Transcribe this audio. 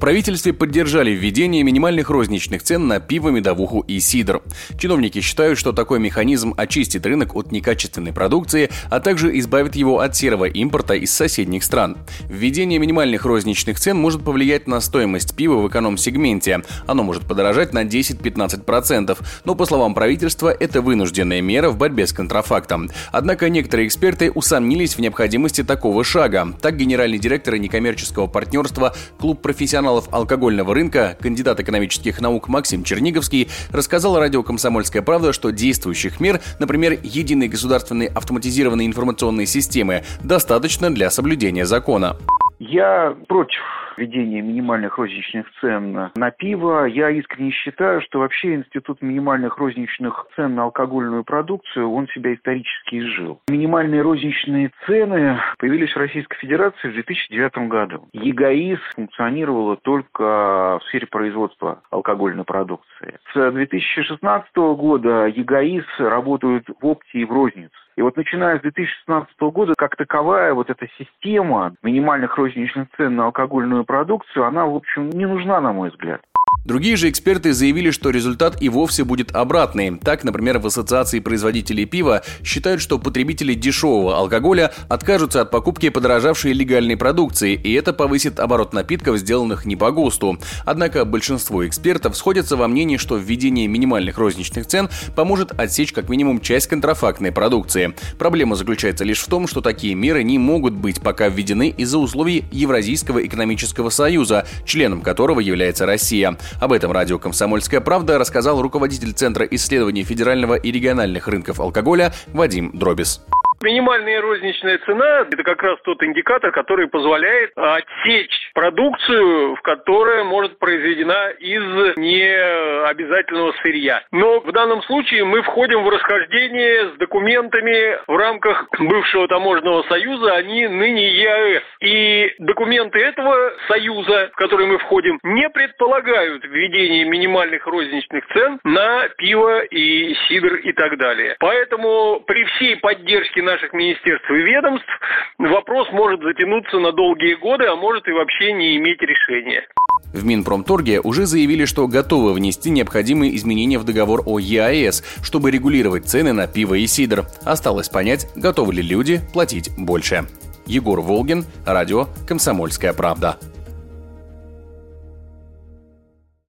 В правительстве поддержали введение минимальных розничных цен на пиво, медовуху и сидр. Чиновники считают, что такой механизм очистит рынок от некачественной продукции, а также избавит его от серого импорта из соседних стран. Введение минимальных розничных цен может повлиять на стоимость пива в эконом-сегменте. Оно может подорожать на 10-15%, но, по словам правительства, это вынужденная мера в борьбе с контрафактом. Однако некоторые эксперты усомнились в необходимости такого шага. Так, генеральный директор некоммерческого партнерства «Клуб профессионалов профессионалов алкогольного рынка, кандидат экономических наук Максим Черниговский рассказал радио «Комсомольская правда», что действующих мер, например, единой государственной автоматизированной информационной системы, достаточно для соблюдения закона. Я против введения минимальных розничных цен на пиво. Я искренне считаю, что вообще институт минимальных розничных цен на алкогольную продукцию, он себя исторически изжил. Минимальные розничные цены появились в Российской Федерации в 2009 году. ЕГАИС функционировала только в сфере производства алкогольной продукции. С 2016 года ЕГАИС работают в опте и в рознице. И вот начиная с 2016 года, как таковая вот эта система минимальных розничных цен на алкогольную продукцию, она, в общем, не нужна, на мой взгляд. Другие же эксперты заявили, что результат и вовсе будет обратный. Так, например, в Ассоциации производителей пива считают, что потребители дешевого алкоголя откажутся от покупки подорожавшей легальной продукции, и это повысит оборот напитков, сделанных не по ГОСТу. Однако большинство экспертов сходятся во мнении, что введение минимальных розничных цен поможет отсечь как минимум часть контрафактной продукции. Проблема заключается лишь в том, что такие меры не могут быть пока введены из-за условий Евразийского экономического союза, членом которого является Россия. Об этом радио «Комсомольская правда» рассказал руководитель Центра исследований федерального и региональных рынков алкоголя Вадим Дробис. Минимальная розничная цена – это как раз тот индикатор, который позволяет отсечь продукцию, в которая может произведена из необязательного сырья. Но в данном случае мы входим в расхождение с документами в рамках бывшего таможенного союза, они ныне ЕАЭС. И документы этого союза, в который мы входим, не предполагают введение минимальных розничных цен на пиво и сидр и так далее. Поэтому при всей поддержке наших министерств и ведомств, вопрос может затянуться на долгие годы, а может и вообще не иметь решения. В Минпромторге уже заявили, что готовы внести необходимые изменения в договор о ЕАЭС, чтобы регулировать цены на пиво и сидр. Осталось понять, готовы ли люди платить больше. Егор Волгин, радио «Комсомольская правда».